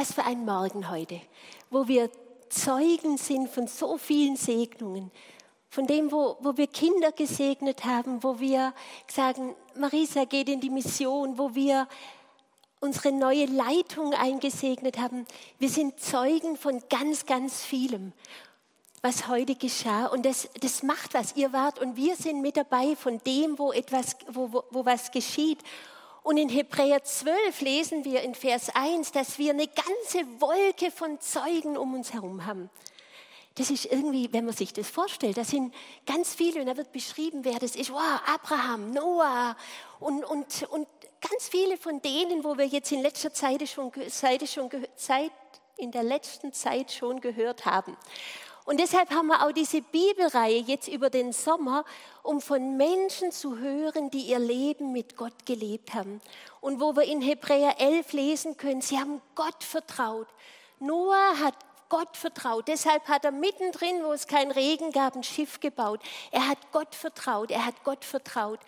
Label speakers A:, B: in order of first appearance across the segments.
A: Was für ein Morgen heute, wo wir Zeugen sind von so vielen Segnungen, von dem, wo, wo wir Kinder gesegnet haben, wo wir sagen, Marisa geht in die Mission, wo wir unsere neue Leitung eingesegnet haben. Wir sind Zeugen von ganz, ganz vielem, was heute geschah. Und das, das macht was. Ihr wart und wir sind mit dabei von dem, wo etwas, wo, wo, wo was geschieht. Und in Hebräer 12 lesen wir in Vers 1, dass wir eine ganze Wolke von Zeugen um uns herum haben. Das ist irgendwie, wenn man sich das vorstellt, da sind ganz viele und da wird beschrieben, wer das ist. Wow, Abraham, Noah und, und, und ganz viele von denen, wo wir jetzt in letzter Zeit schon, Zeit schon, Zeit, in der letzten Zeit schon gehört haben. Und deshalb haben wir auch diese Bibelreihe jetzt über den Sommer, um von Menschen zu hören, die ihr Leben mit Gott gelebt haben. Und wo wir in Hebräer 11 lesen können, sie haben Gott vertraut. Noah hat Gott vertraut. Deshalb hat er mittendrin, wo es keinen Regen gab, ein Schiff gebaut. Er hat Gott vertraut. Er hat Gott vertraut.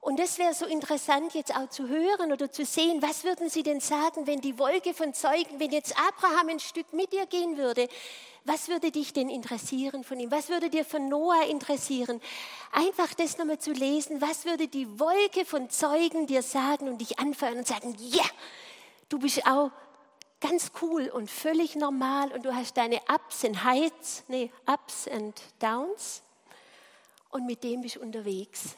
A: Und das wäre so interessant jetzt auch zu hören oder zu sehen, was würden Sie denn sagen, wenn die Wolke von Zeugen, wenn jetzt Abraham ein Stück mit dir gehen würde, was würde dich denn interessieren von ihm? Was würde dir von Noah interessieren? Einfach das nochmal zu lesen, was würde die Wolke von Zeugen dir sagen und dich anfeuern und sagen, ja, yeah, du bist auch ganz cool und völlig normal und du hast deine Ups and Heights, nee, Ups and Downs und mit dem bist du unterwegs.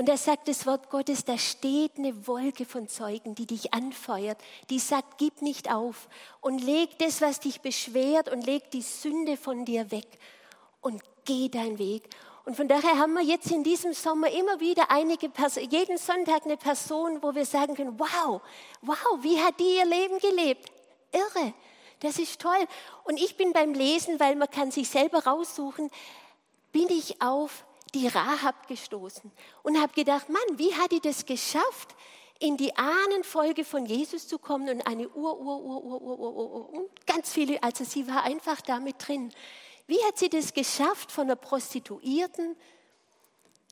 A: Und er sagt das Wort Gottes, da steht eine Wolke von Zeugen, die dich anfeuert, die sagt, gib nicht auf und leg das, was dich beschwert und leg die Sünde von dir weg und geh deinen Weg. Und von daher haben wir jetzt in diesem Sommer immer wieder einige Personen, jeden Sonntag eine Person, wo wir sagen können, wow, wow, wie hat die ihr Leben gelebt? Irre, das ist toll. Und ich bin beim Lesen, weil man kann sich selber raussuchen, bin ich auf die Rahab gestoßen und habe gedacht, Mann, wie hat die das geschafft, in die Ahnenfolge von Jesus zu kommen und eine Ur, Ur, Ur, Ur, Ur, Ur, Ur, und ganz viele, also sie war einfach damit drin. Wie hat sie das geschafft, von der Prostituierten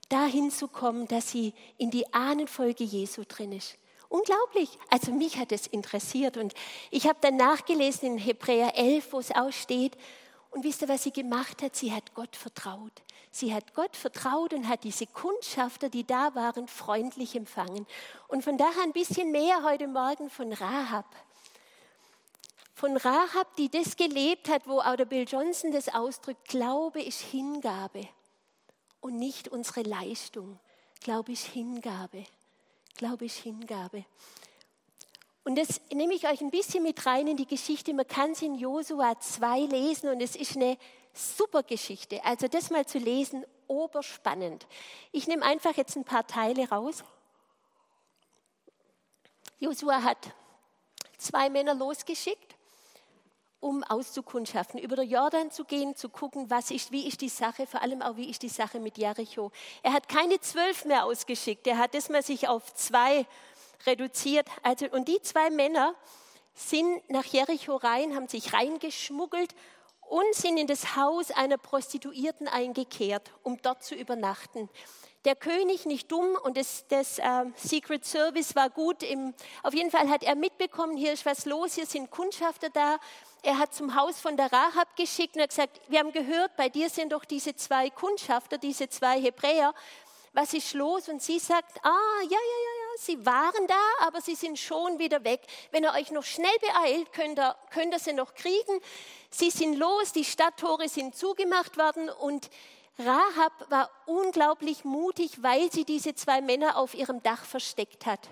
A: dahin zu kommen, dass sie in die Ahnenfolge Jesu drin ist? Unglaublich. Also mich hat es interessiert und ich habe dann nachgelesen in Hebräer 11, wo es aussteht, steht, und wisst ihr, was sie gemacht hat? Sie hat Gott vertraut. Sie hat Gott vertraut und hat diese Kundschafter, die da waren, freundlich empfangen. Und von daher ein bisschen mehr heute Morgen von Rahab. Von Rahab, die das gelebt hat, wo auch der Bill Johnson das ausdrückt, Glaube ist Hingabe und nicht unsere Leistung. Glaube ist Hingabe. Glaube ist Hingabe. Und das nehme ich euch ein bisschen mit rein in die Geschichte. Man kann es in Josua 2 lesen und es ist eine super Geschichte. Also das mal zu lesen, oberspannend. Ich nehme einfach jetzt ein paar Teile raus. Josua hat zwei Männer losgeschickt, um auszukundschaften, über den Jordan zu gehen, zu gucken, was ist, wie ist die Sache, vor allem auch, wie ist die Sache mit Jericho. Er hat keine zwölf mehr ausgeschickt, er hat das mal sich auf zwei reduziert. Also, und die zwei Männer sind nach Jericho rein, haben sich reingeschmuggelt und sind in das Haus einer Prostituierten eingekehrt, um dort zu übernachten. Der König nicht dumm und das, das äh, Secret Service war gut. Im, auf jeden Fall hat er mitbekommen, hier ist was los, hier sind Kundschafter da. Er hat zum Haus von der Rahab geschickt und hat gesagt, wir haben gehört, bei dir sind doch diese zwei Kundschafter, diese zwei Hebräer. Was ist los? Und sie sagt, ah, ja, ja, ja, sie waren da, aber sie sind schon wieder weg. Wenn ihr euch noch schnell beeilt, könnt ihr, könnt ihr sie noch kriegen. Sie sind los, die Stadttore sind zugemacht worden und Rahab war unglaublich mutig, weil sie diese zwei Männer auf ihrem Dach versteckt hat.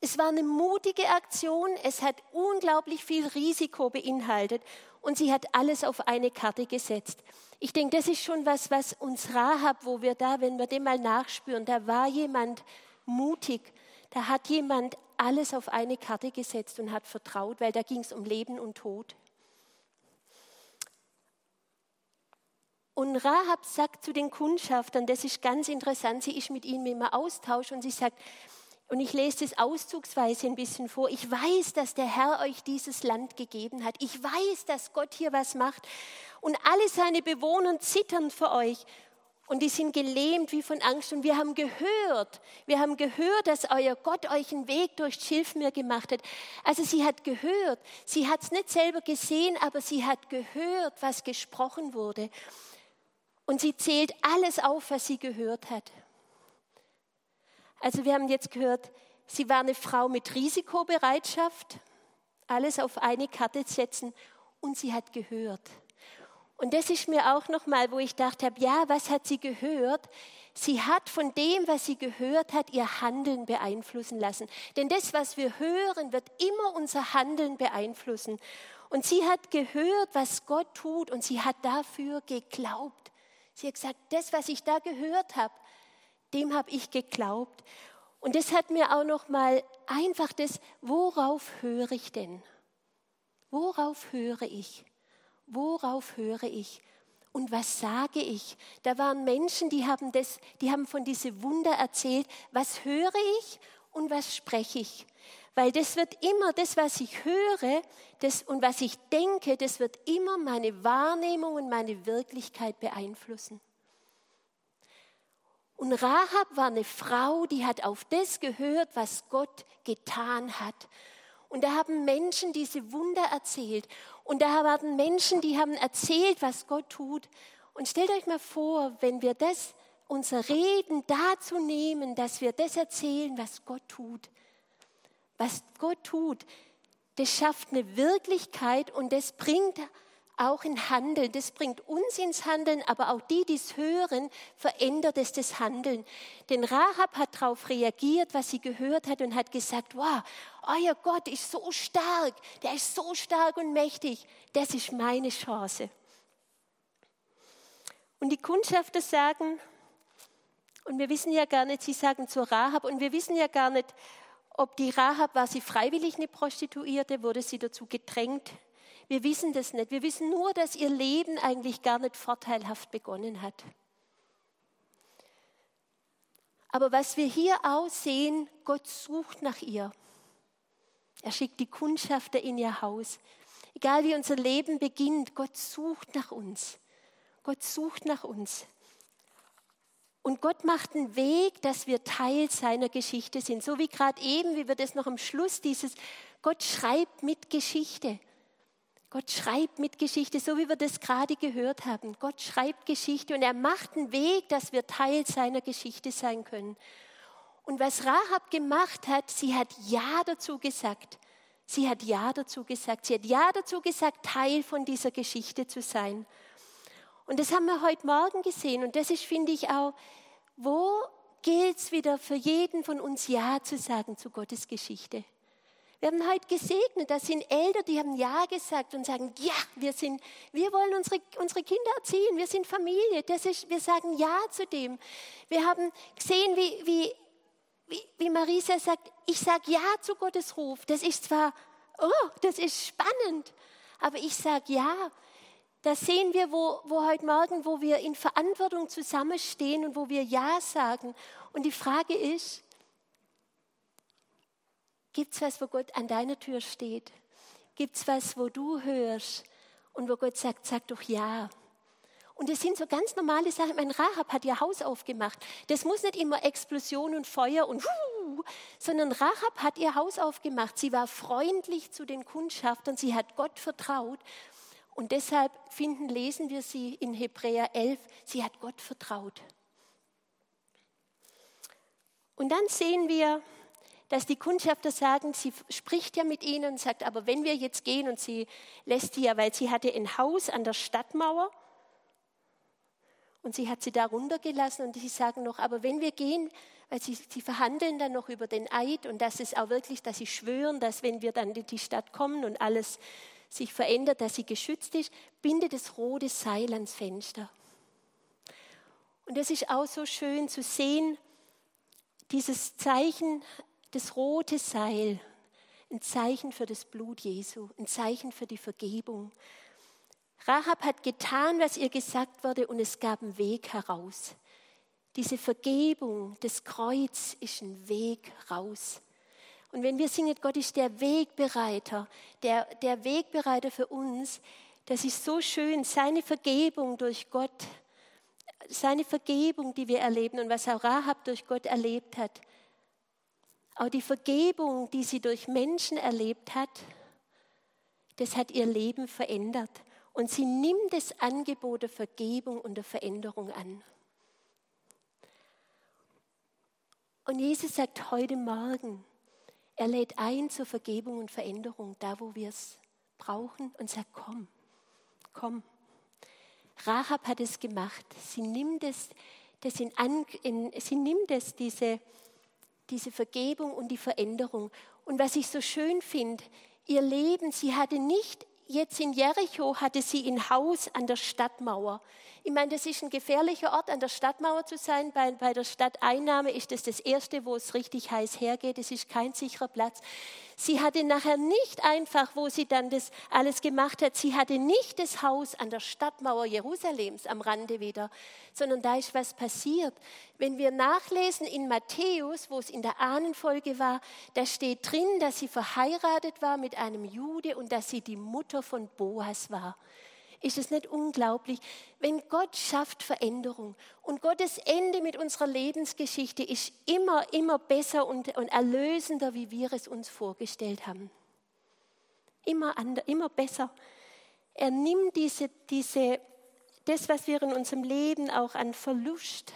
A: Es war eine mutige Aktion, es hat unglaublich viel Risiko beinhaltet und sie hat alles auf eine Karte gesetzt. Ich denke, das ist schon was, was uns Rahab, wo wir da, wenn wir dem mal nachspüren, da war jemand mutig, da hat jemand alles auf eine Karte gesetzt und hat vertraut, weil da ging es um Leben und Tod. Und Rahab sagt zu den Kundschaftern, das ist ganz interessant, sie ist mit ihnen immer Austausch und sie sagt, und ich lese das auszugsweise ein bisschen vor, ich weiß, dass der Herr euch dieses Land gegeben hat. Ich weiß, dass Gott hier was macht und alle seine Bewohner zittern für euch. Und die sind gelähmt wie von Angst. Und wir haben gehört, wir haben gehört, dass euer Gott euch einen Weg durch Schilfmeer gemacht hat. Also sie hat gehört. Sie hat es nicht selber gesehen, aber sie hat gehört, was gesprochen wurde. Und sie zählt alles auf, was sie gehört hat. Also wir haben jetzt gehört, sie war eine Frau mit Risikobereitschaft, alles auf eine Karte setzen und sie hat gehört. Und das ist mir auch nochmal, wo ich dachte habe, ja, was hat sie gehört? Sie hat von dem, was sie gehört hat, ihr Handeln beeinflussen lassen. Denn das, was wir hören, wird immer unser Handeln beeinflussen. Und sie hat gehört, was Gott tut und sie hat dafür geglaubt. Sie hat gesagt, das, was ich da gehört habe, dem habe ich geglaubt. Und das hat mir auch noch mal einfach das, worauf höre ich denn? Worauf höre ich? Worauf höre ich? Und was sage ich? Da waren Menschen, die haben, das, die haben von diese Wunder erzählt. Was höre ich und was spreche ich? Weil das wird immer, das, was ich höre das, und was ich denke, das wird immer meine Wahrnehmung und meine Wirklichkeit beeinflussen. Und Rahab war eine Frau, die hat auf das gehört, was Gott getan hat. Und da haben Menschen diese Wunder erzählt. Und da waren Menschen, die haben erzählt, was Gott tut. Und stellt euch mal vor, wenn wir das, unser Reden dazu nehmen, dass wir das erzählen, was Gott tut. Was Gott tut, das schafft eine Wirklichkeit und das bringt auch in Handeln. Das bringt uns ins Handeln, aber auch die, die es hören, verändert es das Handeln. Denn Rahab hat darauf reagiert, was sie gehört hat und hat gesagt, wow, euer Gott ist so stark, der ist so stark und mächtig, das ist meine Chance. Und die Kundschafter sagen, und wir wissen ja gar nicht, sie sagen zur Rahab, und wir wissen ja gar nicht, ob die Rahab, war sie freiwillig eine Prostituierte, wurde sie dazu gedrängt, wir wissen das nicht. Wir wissen nur, dass ihr Leben eigentlich gar nicht vorteilhaft begonnen hat. Aber was wir hier aussehen, Gott sucht nach ihr. Er schickt die Kundschafter in ihr Haus. Egal wie unser Leben beginnt, Gott sucht nach uns. Gott sucht nach uns. Und Gott macht einen Weg, dass wir Teil seiner Geschichte sind. So wie gerade eben, wie wir das noch am Schluss dieses, Gott schreibt mit Geschichte. Gott schreibt mit Geschichte, so wie wir das gerade gehört haben. Gott schreibt Geschichte und er macht einen Weg, dass wir Teil seiner Geschichte sein können. Und was Rahab gemacht hat, sie hat Ja dazu gesagt. Sie hat Ja dazu gesagt. Sie hat Ja dazu gesagt, Teil von dieser Geschichte zu sein. Und das haben wir heute Morgen gesehen. Und das ist, finde ich, auch, wo gilt es wieder für jeden von uns Ja zu sagen zu Gottes Geschichte? Wir haben heute gesegnet, da sind Eltern, die haben Ja gesagt und sagen, ja, wir, sind, wir wollen unsere, unsere Kinder erziehen, wir sind Familie, das ist, wir sagen Ja zu dem. Wir haben gesehen, wie, wie, wie, wie Marisa sagt, ich sage Ja zu Gottes Ruf. Das ist zwar, oh, das ist spannend, aber ich sage Ja. Da sehen wir, wo, wo heute Morgen, wo wir in Verantwortung zusammenstehen und wo wir Ja sagen. Und die Frage ist, Gibt es was, wo Gott an deiner Tür steht? Gibt es was, wo du hörst und wo Gott sagt, sag doch ja? Und das sind so ganz normale Sachen. Mein Rahab hat ihr Haus aufgemacht. Das muss nicht immer Explosion und Feuer und Wuh, sondern Rahab hat ihr Haus aufgemacht. Sie war freundlich zu den Kundschaftern. Sie hat Gott vertraut. Und deshalb finden, lesen wir sie in Hebräer 11, sie hat Gott vertraut. Und dann sehen wir, dass die Kundschafter sagen, sie spricht ja mit ihnen und sagt, aber wenn wir jetzt gehen und sie lässt sie ja, weil sie hatte ein Haus an der Stadtmauer und sie hat sie da runtergelassen und sie sagen noch, aber wenn wir gehen, weil sie, sie verhandeln dann noch über den Eid und das ist auch wirklich, dass sie schwören, dass wenn wir dann in die Stadt kommen und alles sich verändert, dass sie geschützt ist, bindet das rote Seil ans Fenster. Und das ist auch so schön zu sehen, dieses Zeichen das rote Seil, ein Zeichen für das Blut Jesu, ein Zeichen für die Vergebung. Rahab hat getan, was ihr gesagt wurde, und es gab einen Weg heraus. Diese Vergebung, das Kreuz ist ein Weg raus. Und wenn wir singen, Gott ist der Wegbereiter, der, der Wegbereiter für uns, das ist so schön, seine Vergebung durch Gott seine Vergebung, die wir erleben und was auch Rahab durch Gott erlebt hat, auch die Vergebung, die sie durch Menschen erlebt hat, das hat ihr Leben verändert. Und sie nimmt das Angebot der Vergebung und der Veränderung an. Und Jesus sagt heute Morgen, er lädt ein zur Vergebung und Veränderung, da wo wir es brauchen, und sagt, komm, komm. Rahab hat es gemacht. Sie nimmt es, das in, in, sie nimmt es diese, diese Vergebung und die Veränderung. Und was ich so schön finde, ihr Leben, sie hatte nicht, jetzt in Jericho hatte sie ein Haus an der Stadtmauer. Ich meine, das ist ein gefährlicher Ort, an der Stadtmauer zu sein. Bei, bei der Stadteinnahme ist das das Erste, wo es richtig heiß hergeht. Es ist kein sicherer Platz. Sie hatte nachher nicht einfach, wo sie dann das alles gemacht hat, sie hatte nicht das Haus an der Stadtmauer Jerusalems am Rande wieder, sondern da ist was passiert. Wenn wir nachlesen in Matthäus, wo es in der Ahnenfolge war, da steht drin, dass sie verheiratet war mit einem Jude und dass sie die Mutter von Boas war. Ist es nicht unglaublich, wenn Gott schafft Veränderung und Gottes Ende mit unserer Lebensgeschichte ist immer, immer besser und, und erlösender, wie wir es uns vorgestellt haben. Immer, ander, immer besser. Er nimmt diese, diese, das, was wir in unserem Leben auch an Verlust,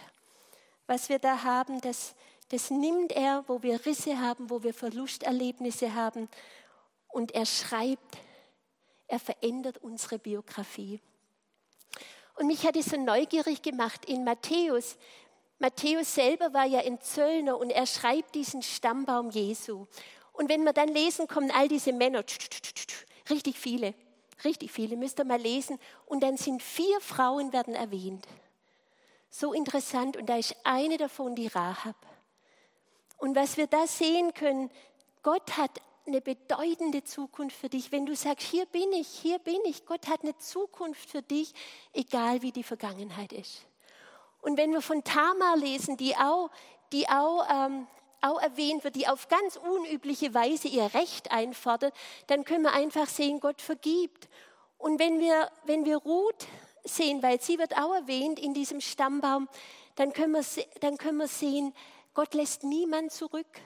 A: was wir da haben, das, das nimmt er, wo wir Risse haben, wo wir Verlusterlebnisse haben. Und er schreibt er verändert unsere Biografie. Und mich hat es so neugierig gemacht in Matthäus. Matthäus selber war ja ein Zöllner und er schreibt diesen Stammbaum Jesu. Und wenn wir dann lesen, kommen all diese Männer, richtig viele, richtig viele, müsst ihr mal lesen. Und dann sind vier Frauen werden erwähnt. So interessant. Und da ist eine davon die Rahab. Und was wir da sehen können, Gott hat eine bedeutende Zukunft für dich. Wenn du sagst, hier bin ich, hier bin ich, Gott hat eine Zukunft für dich, egal wie die Vergangenheit ist. Und wenn wir von Tamar lesen, die auch, die auch, ähm, auch erwähnt wird, die auf ganz unübliche Weise ihr Recht einfordert, dann können wir einfach sehen, Gott vergibt. Und wenn wir, wenn wir Ruth sehen, weil sie wird auch erwähnt in diesem Stammbaum, dann können wir, dann können wir sehen, Gott lässt niemand zurück.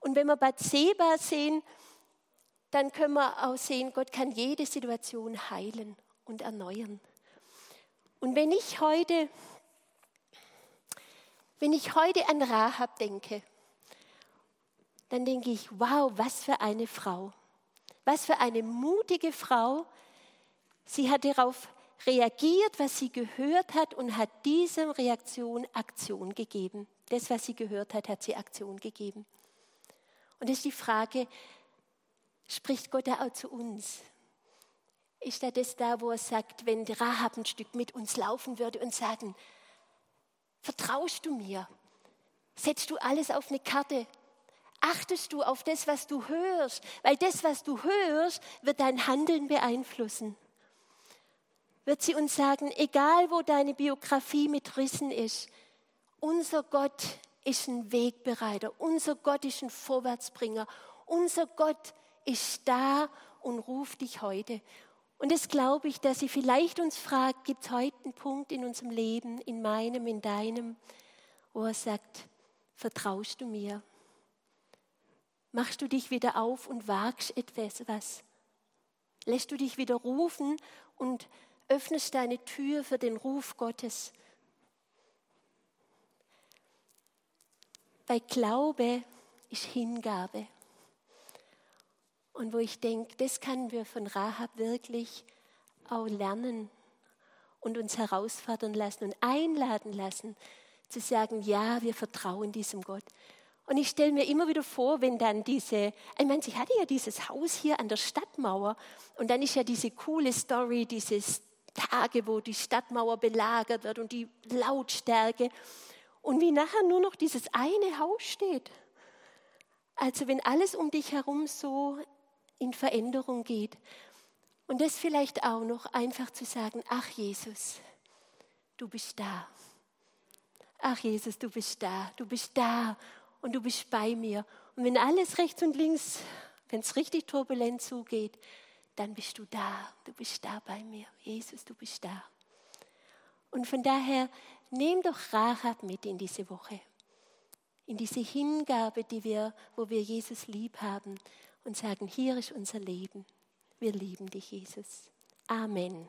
A: Und wenn wir Bathseba sehen, dann können wir auch sehen, Gott kann jede Situation heilen und erneuern. Und wenn ich heute, wenn ich heute an Rahab denke, dann denke ich, wow, was für eine Frau. Was für eine mutige Frau. Sie hat darauf reagiert, was sie gehört hat und hat dieser Reaktion Aktion gegeben. Das, was sie gehört hat, hat sie Aktion gegeben. Und das ist die Frage, spricht Gott da auch zu uns? Ist er das da, wo er sagt, wenn Rahab ein Stück mit uns laufen würde und sagen, vertraust du mir? Setzt du alles auf eine Karte? Achtest du auf das, was du hörst? Weil das, was du hörst, wird dein Handeln beeinflussen. Wird sie uns sagen, egal wo deine Biografie mit Rissen ist, unser Gott ist ein Wegbereiter. Unser Gott ist ein Vorwärtsbringer. Unser Gott ist da und ruft dich heute. Und das glaube ich, dass sie vielleicht uns fragt, gibt es heute einen Punkt in unserem Leben, in meinem, in deinem, wo er sagt, vertraust du mir? Machst du dich wieder auf und wagst etwas? Was? Lässt du dich wieder rufen und öffnest deine Tür für den Ruf Gottes? Weil Glaube ist Hingabe. Und wo ich denke, das können wir von Rahab wirklich auch lernen und uns herausfordern lassen und einladen lassen, zu sagen, ja, wir vertrauen diesem Gott. Und ich stelle mir immer wieder vor, wenn dann diese, ich meine, sie hatte ja dieses Haus hier an der Stadtmauer und dann ist ja diese coole Story, dieses Tage, wo die Stadtmauer belagert wird und die Lautstärke und wie nachher nur noch dieses eine Haus steht. Also wenn alles um dich herum so in Veränderung geht. Und das vielleicht auch noch einfach zu sagen, ach Jesus, du bist da. Ach Jesus, du bist da, du bist da und du bist bei mir. Und wenn alles rechts und links, wenn es richtig turbulent zugeht, dann bist du da, du bist da bei mir. Jesus, du bist da. Und von daher, nehm doch Rahab mit in diese Woche. In diese Hingabe, die wir, wo wir Jesus lieb haben und sagen, hier ist unser Leben. Wir lieben dich, Jesus. Amen.